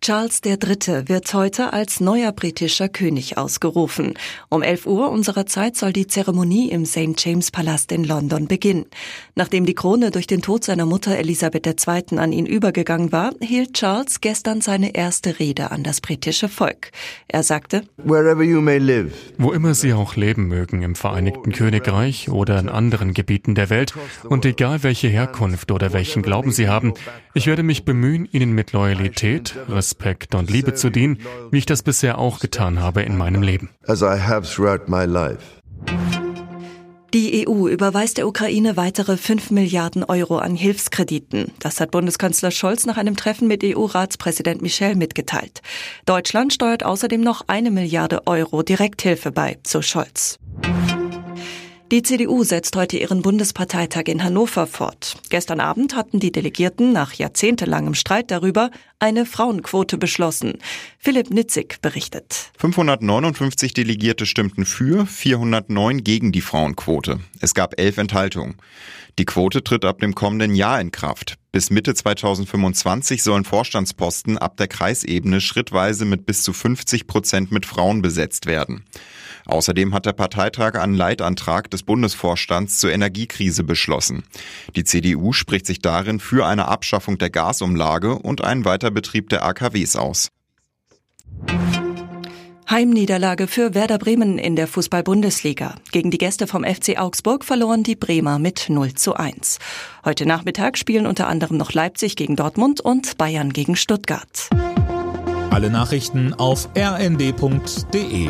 Charles III. wird heute als neuer britischer König ausgerufen. Um 11 Uhr unserer Zeit soll die Zeremonie im St. James Palast in London beginnen. Nachdem die Krone durch den Tod seiner Mutter Elisabeth II. an ihn übergegangen war, hielt Charles gestern seine erste Rede an das britische Volk. Er sagte, Wo immer Sie auch leben mögen, im Vereinigten Königreich oder in anderen Gebieten der Welt, und egal welche Herkunft oder welchen Glauben Sie haben, ich werde mich bemühen, Ihnen mit Loyalität, Respekt und Liebe zu dienen, wie ich das bisher auch getan habe in meinem Leben. Die EU überweist der Ukraine weitere 5 Milliarden Euro an Hilfskrediten. Das hat Bundeskanzler Scholz nach einem Treffen mit EU-Ratspräsident Michel mitgeteilt. Deutschland steuert außerdem noch eine Milliarde Euro Direkthilfe bei, so Scholz. Die CDU setzt heute ihren Bundesparteitag in Hannover fort. Gestern Abend hatten die Delegierten nach jahrzehntelangem Streit darüber eine Frauenquote beschlossen. Philipp Nitzig berichtet. 559 Delegierte stimmten für, 409 gegen die Frauenquote. Es gab elf Enthaltungen. Die Quote tritt ab dem kommenden Jahr in Kraft. Bis Mitte 2025 sollen Vorstandsposten ab der Kreisebene schrittweise mit bis zu 50 Prozent mit Frauen besetzt werden. Außerdem hat der Parteitag einen Leitantrag des Bundesvorstands zur Energiekrise beschlossen. Die CDU spricht sich darin für eine Abschaffung der Gasumlage und einen Weiterbetrieb der AKWs aus. Heimniederlage für Werder Bremen in der Fußball-Bundesliga. Gegen die Gäste vom FC Augsburg verloren die Bremer mit 0 zu 1. Heute Nachmittag spielen unter anderem noch Leipzig gegen Dortmund und Bayern gegen Stuttgart. Alle Nachrichten auf rnd.de